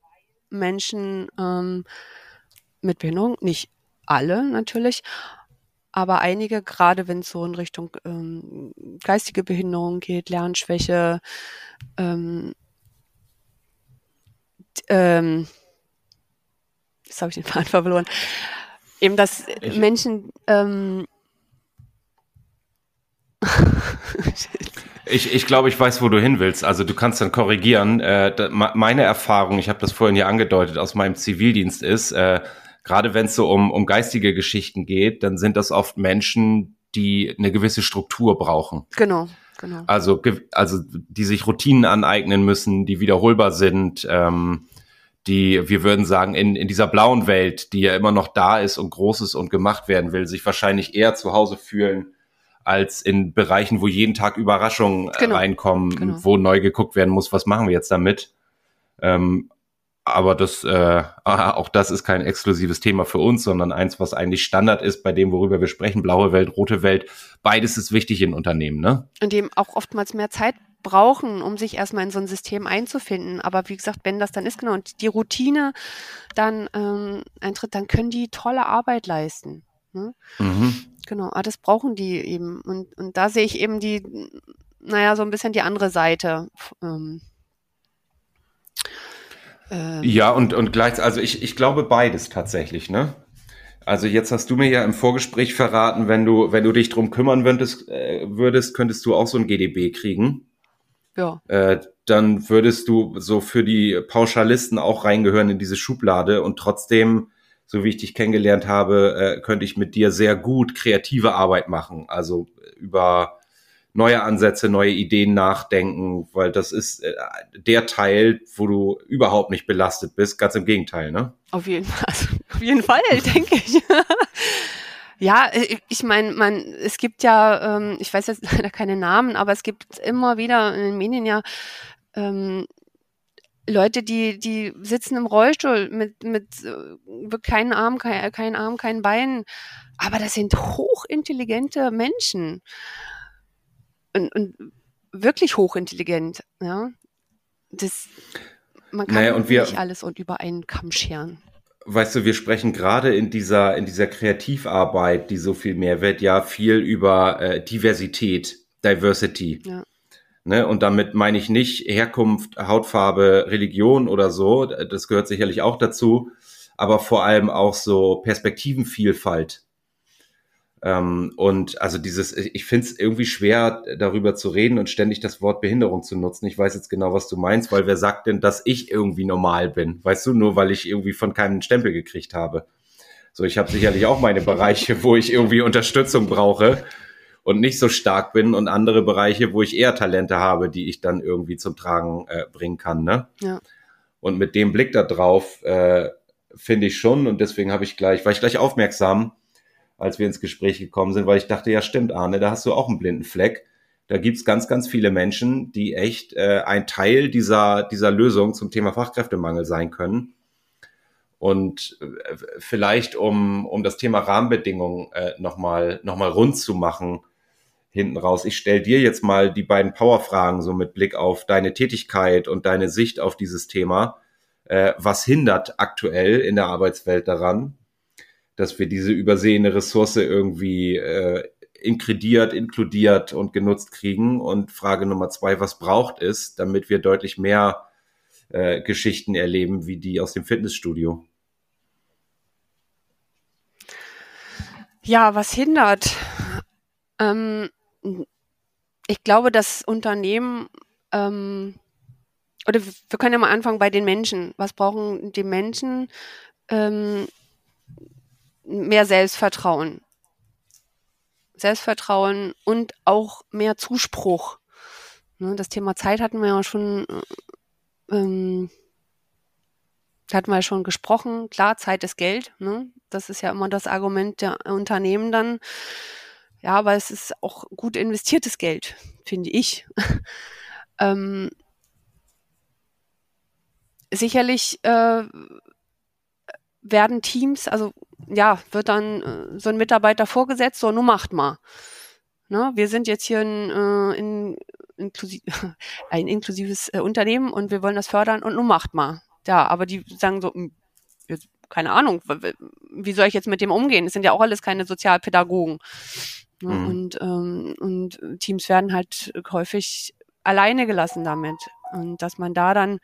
Menschen ähm, mit Behinderung, nicht alle natürlich, aber einige, gerade wenn es so in Richtung ähm, geistige Behinderung geht, Lernschwäche, ähm, ähm, jetzt habe ich den Faden verloren, eben, dass Menschen ähm, ich, ich glaube, ich weiß, wo du hin willst. Also du kannst dann korrigieren. Äh, da, meine Erfahrung, ich habe das vorhin ja angedeutet, aus meinem Zivildienst ist, äh, gerade wenn es so um, um geistige Geschichten geht, dann sind das oft Menschen, die eine gewisse Struktur brauchen. Genau. Genau. Also, also die sich Routinen aneignen müssen, die wiederholbar sind, ähm, die, wir würden sagen, in, in dieser blauen Welt, die ja immer noch da ist und groß ist und gemacht werden will, sich wahrscheinlich eher zu Hause fühlen als in Bereichen, wo jeden Tag Überraschungen äh, genau. reinkommen, genau. wo neu geguckt werden muss, was machen wir jetzt damit. Ähm, aber das, äh, auch das ist kein exklusives Thema für uns, sondern eins, was eigentlich Standard ist bei dem, worüber wir sprechen. Blaue Welt, rote Welt. Beides ist wichtig in Unternehmen, ne? Und dem auch oftmals mehr Zeit brauchen, um sich erstmal in so ein System einzufinden. Aber wie gesagt, wenn das dann ist, genau, und die Routine dann ähm, eintritt, dann können die tolle Arbeit leisten. Ne? Mhm. Genau, aber das brauchen die eben. Und, und da sehe ich eben die, naja, so ein bisschen die andere Seite. Ähm, ähm. Ja, und, und gleich, also ich, ich glaube beides tatsächlich, ne? Also jetzt hast du mir ja im Vorgespräch verraten, wenn du, wenn du dich drum kümmern würdest, äh, würdest könntest du auch so ein GDB kriegen. Ja. Äh, dann würdest du so für die Pauschalisten auch reingehören in diese Schublade und trotzdem, so wie ich dich kennengelernt habe, äh, könnte ich mit dir sehr gut kreative Arbeit machen. Also über neue Ansätze, neue Ideen nachdenken, weil das ist äh, der Teil, wo du überhaupt nicht belastet bist. Ganz im Gegenteil, ne? Auf jeden Fall, also auf jeden Fall, denke ich. Ja, äh, ich meine, man, es gibt ja, ähm, ich weiß jetzt leider keine Namen, aber es gibt immer wieder in den Medien ja ähm, Leute, die, die sitzen im Rollstuhl mit, mit äh, keinen Arm, kein, kein Arm, kein Bein. Aber das sind hochintelligente Menschen und, und wirklich hochintelligent. Ja, das man kann naja, und wir, nicht alles und über einen Kamm scheren. Weißt du, wir sprechen gerade in dieser in dieser Kreativarbeit, die so viel mehr wird, ja viel über äh, Diversität, Diversity. Ja. Ne, und damit meine ich nicht Herkunft, Hautfarbe, Religion oder so. Das gehört sicherlich auch dazu, aber vor allem auch so Perspektivenvielfalt. Ähm, und also dieses, ich finde es irgendwie schwer, darüber zu reden und ständig das Wort Behinderung zu nutzen. Ich weiß jetzt genau, was du meinst, weil wer sagt denn, dass ich irgendwie normal bin? Weißt du, nur weil ich irgendwie von keinem Stempel gekriegt habe. So, ich habe sicherlich auch meine Bereiche, wo ich irgendwie Unterstützung brauche und nicht so stark bin und andere Bereiche, wo ich eher Talente habe, die ich dann irgendwie zum Tragen äh, bringen kann. Ne? Ja. Und mit dem Blick da drauf äh, finde ich schon und deswegen habe ich gleich, war ich gleich aufmerksam, als wir ins Gespräch gekommen sind, weil ich dachte, ja stimmt, Arne, da hast du auch einen blinden Fleck. Da gibt's ganz, ganz viele Menschen, die echt äh, ein Teil dieser, dieser Lösung zum Thema Fachkräftemangel sein können. Und äh, vielleicht, um, um das Thema Rahmenbedingungen äh, nochmal noch mal rund zu machen, hinten raus. Ich stelle dir jetzt mal die beiden Powerfragen so mit Blick auf deine Tätigkeit und deine Sicht auf dieses Thema. Äh, was hindert aktuell in der Arbeitswelt daran, dass wir diese übersehene Ressource irgendwie äh, inkrediert, inkludiert und genutzt kriegen. Und Frage Nummer zwei, was braucht es, damit wir deutlich mehr äh, Geschichten erleben, wie die aus dem Fitnessstudio? Ja, was hindert? Ähm, ich glaube, dass Unternehmen ähm, oder wir können ja mal anfangen bei den Menschen. Was brauchen die Menschen? Ähm, mehr Selbstvertrauen. Selbstvertrauen und auch mehr Zuspruch. Ne, das Thema Zeit hatten wir ja schon, äh, ähm, hatten wir schon gesprochen. Klar, Zeit ist Geld. Ne? Das ist ja immer das Argument der Unternehmen dann. Ja, aber es ist auch gut investiertes Geld, finde ich. ähm, sicherlich äh, werden Teams, also ja, wird dann äh, so ein Mitarbeiter vorgesetzt, so, nun macht mal. Ne? Wir sind jetzt hier ein, äh, in, inklusiv, ein inklusives äh, Unternehmen und wir wollen das fördern und nun macht mal. Ja, aber die sagen so, hm, keine Ahnung, wie soll ich jetzt mit dem umgehen? Es sind ja auch alles keine Sozialpädagogen. Ne? Mhm. Und, ähm, und Teams werden halt häufig alleine gelassen damit. Und dass man da dann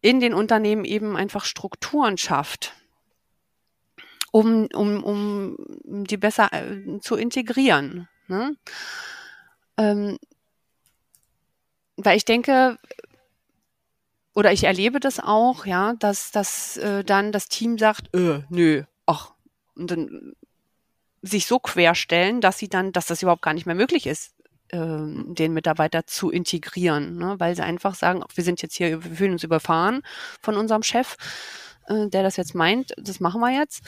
in den Unternehmen eben einfach Strukturen schafft, um, um, um die besser äh, zu integrieren. Ne? Ähm, weil ich denke, oder ich erlebe das auch, ja, dass, dass äh, dann das Team sagt, äh, nö, ach, und dann sich so querstellen, dass sie dann, dass das überhaupt gar nicht mehr möglich ist, ähm, den Mitarbeiter zu integrieren, ne? weil sie einfach sagen, wir sind jetzt hier, wir fühlen uns überfahren von unserem Chef, äh, der das jetzt meint, das machen wir jetzt.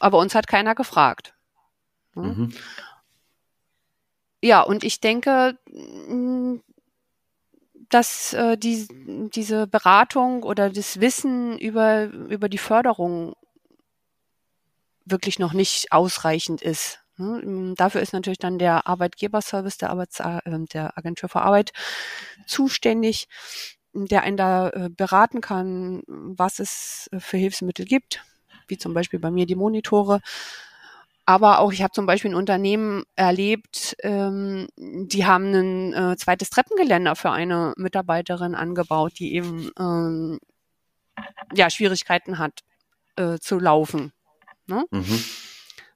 Aber uns hat keiner gefragt. Ne? Mhm. Ja, und ich denke, dass äh, die, diese Beratung oder das Wissen über, über die Förderung wirklich noch nicht ausreichend ist. Ne? Dafür ist natürlich dann der Arbeitgeberservice der, Arbeits äh, der Agentur für Arbeit zuständig, der einen da äh, beraten kann, was es für Hilfsmittel gibt, wie zum Beispiel bei mir die Monitore. Aber auch, ich habe zum Beispiel ein Unternehmen erlebt, ähm, die haben ein äh, zweites Treppengeländer für eine Mitarbeiterin angebaut, die eben ähm, ja Schwierigkeiten hat äh, zu laufen. Ne? Mhm.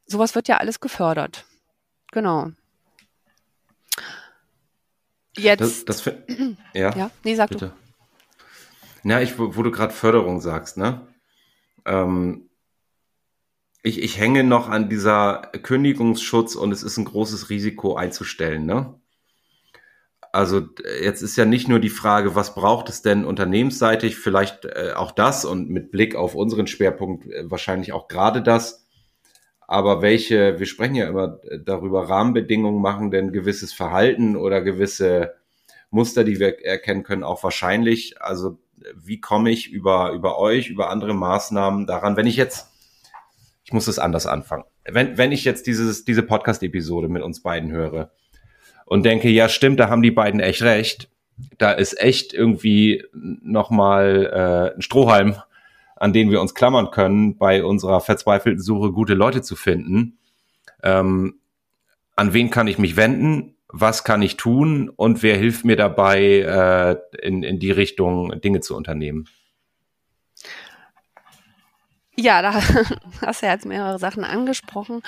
Sowas wird ja alles gefördert. Genau. Jetzt. Das, das ja, ja, nee, sag bitte. du. Ja, ich, wo, wo du gerade Förderung sagst, ne? Ähm, ich, ich hänge noch an dieser Kündigungsschutz und es ist ein großes Risiko einzustellen, ne? Also jetzt ist ja nicht nur die Frage, was braucht es denn unternehmensseitig, vielleicht äh, auch das und mit Blick auf unseren Schwerpunkt äh, wahrscheinlich auch gerade das. Aber welche, wir sprechen ja immer darüber, Rahmenbedingungen machen denn gewisses Verhalten oder gewisse Muster, die wir erkennen können, auch wahrscheinlich. Also wie komme ich über, über euch, über andere Maßnahmen daran, wenn ich jetzt, ich muss es anders anfangen, wenn, wenn ich jetzt dieses, diese Podcast-Episode mit uns beiden höre, und denke, ja, stimmt, da haben die beiden echt recht. Da ist echt irgendwie nochmal äh, ein Strohhalm, an den wir uns klammern können, bei unserer verzweifelten Suche gute Leute zu finden. Ähm, an wen kann ich mich wenden? Was kann ich tun? Und wer hilft mir dabei, äh, in, in die Richtung Dinge zu unternehmen? Ja, da hast du jetzt mehrere Sachen angesprochen.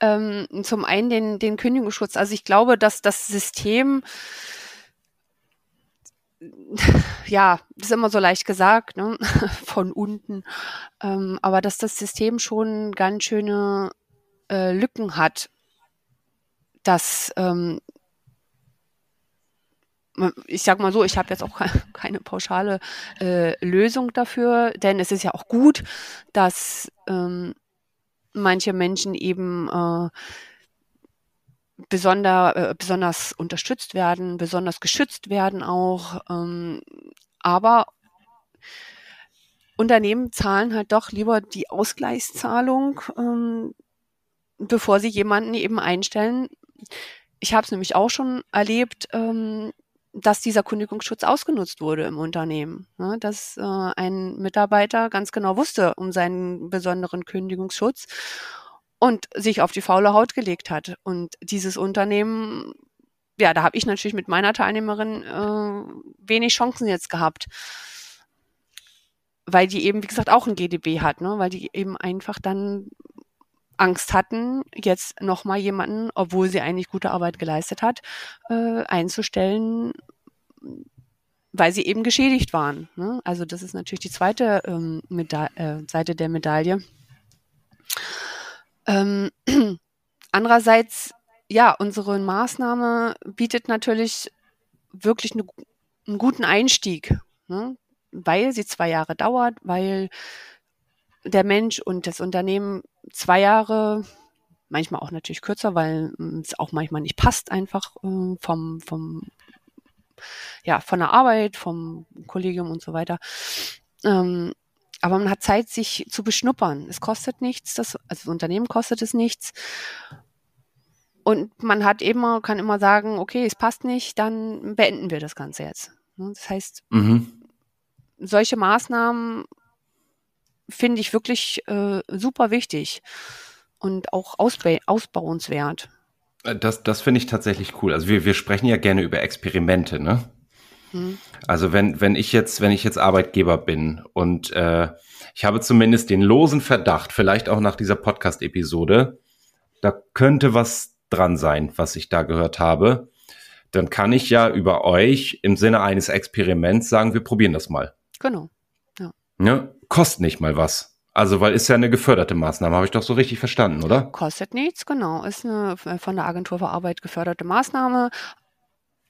Ähm, zum einen den, den Kündigungsschutz. Also ich glaube, dass das System, ja, ist immer so leicht gesagt, ne? von unten, ähm, aber dass das System schon ganz schöne äh, Lücken hat, dass ähm, ich sag mal so, ich habe jetzt auch keine pauschale äh, Lösung dafür, denn es ist ja auch gut, dass ähm, manche Menschen eben äh, besonder, äh, besonders unterstützt werden, besonders geschützt werden auch. Ähm, aber Unternehmen zahlen halt doch lieber die Ausgleichszahlung, ähm, bevor sie jemanden eben einstellen. Ich habe es nämlich auch schon erlebt, ähm, dass dieser Kündigungsschutz ausgenutzt wurde im Unternehmen. Ne? Dass äh, ein Mitarbeiter ganz genau wusste um seinen besonderen Kündigungsschutz und sich auf die faule Haut gelegt hat. Und dieses Unternehmen, ja, da habe ich natürlich mit meiner Teilnehmerin äh, wenig Chancen jetzt gehabt. Weil die eben, wie gesagt, auch ein GDB hat, ne? weil die eben einfach dann Angst hatten, jetzt nochmal jemanden, obwohl sie eigentlich gute Arbeit geleistet hat, äh, einzustellen, weil sie eben geschädigt waren. Ne? Also das ist natürlich die zweite ähm, äh, Seite der Medaille. Ähm, andererseits, ja, unsere Maßnahme bietet natürlich wirklich eine, einen guten Einstieg, ne? weil sie zwei Jahre dauert, weil der Mensch und das Unternehmen zwei Jahre, manchmal auch natürlich kürzer, weil es auch manchmal nicht passt, einfach äh, vom, vom, ja, von der Arbeit, vom Kollegium und so weiter. Ähm, aber man hat Zeit, sich zu beschnuppern. Es kostet nichts, das, also das Unternehmen kostet es nichts. Und man hat immer, kann immer sagen, okay, es passt nicht, dann beenden wir das Ganze jetzt. Ne, das heißt, mhm. solche Maßnahmen finde ich wirklich äh, super wichtig und auch ausba ausbauenswert. Äh, das, das finde ich tatsächlich cool. Also wir, wir sprechen ja gerne über Experimente, ne? Hm. Also wenn, wenn ich jetzt, wenn ich jetzt Arbeitgeber bin und äh, ich habe zumindest den losen Verdacht, vielleicht auch nach dieser Podcast-Episode, da könnte was dran sein, was ich da gehört habe, dann kann ich ja über euch im Sinne eines Experiments sagen, wir probieren das mal. Genau. Ja. ja kostet nicht mal was. Also, weil ist ja eine geförderte Maßnahme, habe ich doch so richtig verstanden, oder? Kostet nichts, genau. Ist eine von der Agentur für Arbeit geförderte Maßnahme.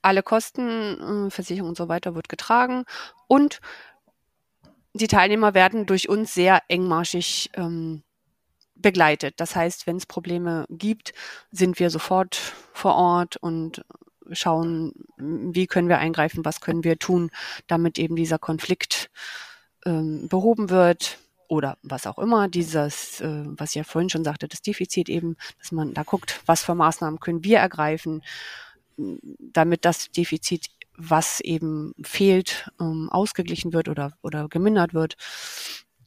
Alle Kosten, äh, Versicherung und so weiter wird getragen. Und die Teilnehmer werden durch uns sehr engmaschig ähm, begleitet. Das heißt, wenn es Probleme gibt, sind wir sofort vor Ort und schauen, wie können wir eingreifen, was können wir tun, damit eben dieser Konflikt ähm, behoben wird oder was auch immer, dieses, äh, was ich ja vorhin schon sagte, das Defizit eben, dass man da guckt, was für Maßnahmen können wir ergreifen, damit das Defizit, was eben fehlt, ähm, ausgeglichen wird oder, oder gemindert wird.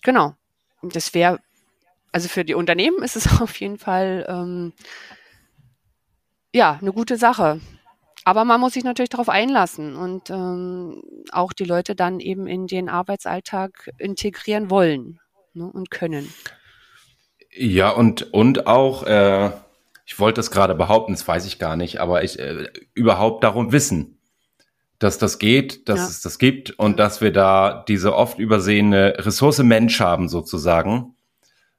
Genau. Das wäre, also für die Unternehmen ist es auf jeden Fall ähm, ja eine gute Sache. Aber man muss sich natürlich darauf einlassen und ähm, auch die Leute dann eben in den Arbeitsalltag integrieren wollen ne, und können. Ja, und, und auch, äh, ich wollte es gerade behaupten, das weiß ich gar nicht, aber ich äh, überhaupt darum wissen, dass das geht, dass ja. es das gibt und dass wir da diese oft übersehene Ressource Mensch haben sozusagen,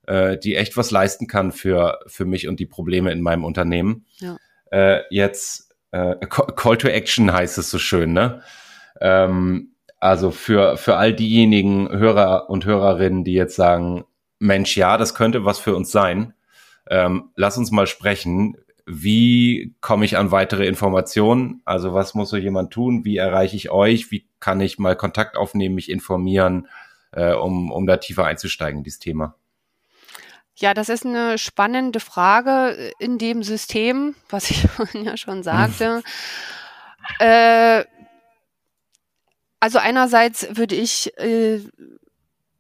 äh, die echt was leisten kann für, für mich und die Probleme in meinem Unternehmen. Ja. Äh, jetzt äh, Call to Action heißt es so schön, ne? Ähm, also für, für all diejenigen Hörer und Hörerinnen, die jetzt sagen, Mensch, ja, das könnte was für uns sein. Ähm, lass uns mal sprechen. Wie komme ich an weitere Informationen? Also was muss so jemand tun? Wie erreiche ich euch? Wie kann ich mal Kontakt aufnehmen, mich informieren, äh, um, um da tiefer einzusteigen in dieses Thema? Ja, das ist eine spannende Frage in dem System, was ich ja schon sagte. äh, also einerseits würde ich äh,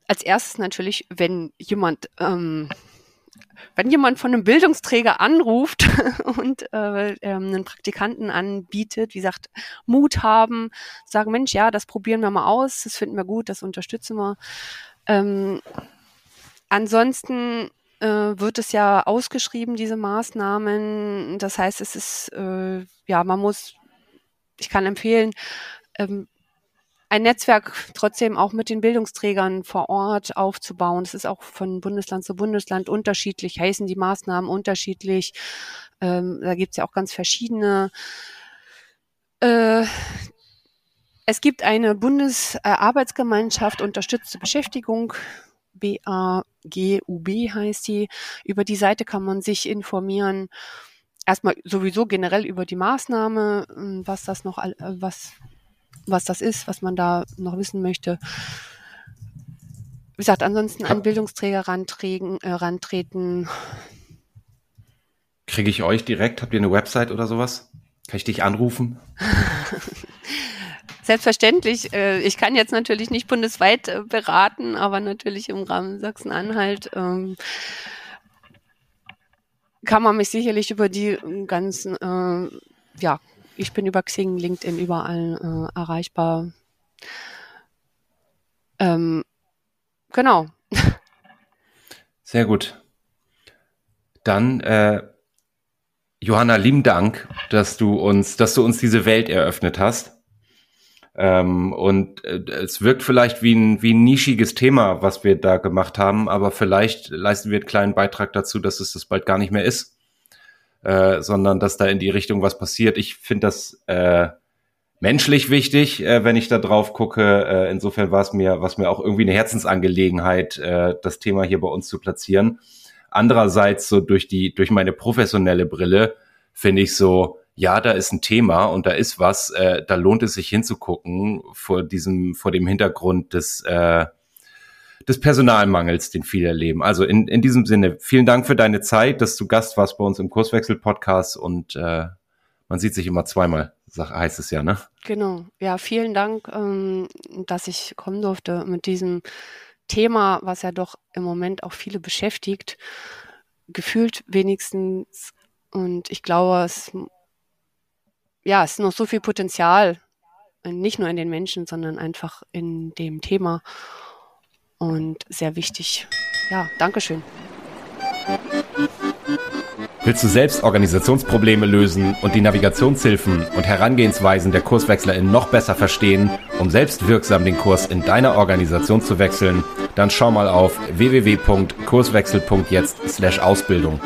als erstes natürlich, wenn jemand ähm, wenn jemand von einem Bildungsträger anruft und äh, ähm, einen Praktikanten anbietet, wie gesagt, Mut haben, sagen, Mensch, ja, das probieren wir mal aus, das finden wir gut, das unterstützen wir. Ähm, ansonsten äh, wird es ja ausgeschrieben, diese Maßnahmen. Das heißt, es ist, äh, ja, man muss, ich kann empfehlen, ähm, ein Netzwerk trotzdem auch mit den Bildungsträgern vor Ort aufzubauen. Es ist auch von Bundesland zu Bundesland unterschiedlich, heißen die Maßnahmen unterschiedlich. Ähm, da gibt es ja auch ganz verschiedene. Äh, es gibt eine Bundesarbeitsgemeinschaft unterstützte Beschäftigung. BAGUB heißt die. Über die Seite kann man sich informieren. Erstmal sowieso generell über die Maßnahme, hm, was das noch, äh, was, was das ist, was man da noch wissen möchte. Wie gesagt, ansonsten an Bildungsträger rantreten, äh, rantreten. Kriege ich euch direkt? Habt ihr eine Website oder sowas? Kann ich dich anrufen? Selbstverständlich. Äh, ich kann jetzt natürlich nicht bundesweit äh, beraten, aber natürlich im Rahmen Sachsen-Anhalt ähm, kann man mich sicherlich über die ganzen, äh, ja, ich bin über Xing, LinkedIn überall äh, erreichbar. Ähm, genau. Sehr gut. Dann, äh, Johanna, lieben Dank, dass du uns, dass du uns diese Welt eröffnet hast. Ähm, und äh, es wirkt vielleicht wie ein, wie ein nischiges Thema, was wir da gemacht haben, aber vielleicht leisten wir einen kleinen Beitrag dazu, dass es das bald gar nicht mehr ist, äh, sondern dass da in die Richtung was passiert. Ich finde das äh, menschlich wichtig, äh, wenn ich da drauf gucke. Äh, insofern war es mir, was mir auch irgendwie eine Herzensangelegenheit, äh, das Thema hier bei uns zu platzieren. Andererseits so durch die, durch meine professionelle Brille finde ich so, ja, da ist ein Thema und da ist was, äh, da lohnt es sich hinzugucken vor diesem, vor dem Hintergrund des, äh, des Personalmangels, den viele erleben. Also in, in diesem Sinne, vielen Dank für deine Zeit, dass du Gast warst bei uns im Kurswechsel-Podcast und äh, man sieht sich immer zweimal, heißt es ja, ne? Genau. Ja, vielen Dank, ähm, dass ich kommen durfte mit diesem Thema, was ja doch im Moment auch viele beschäftigt, gefühlt wenigstens. Und ich glaube, es ja, es ist noch so viel Potenzial, äh, nicht nur in den Menschen, sondern einfach in dem Thema. Und sehr wichtig. Ja, Dankeschön. Willst du selbst Organisationsprobleme lösen und die Navigationshilfen und Herangehensweisen der KurswechslerInnen noch besser verstehen, um selbst wirksam den Kurs in deiner Organisation zu wechseln? Dann schau mal auf www.kurswechsel.jetzt/ausbildung.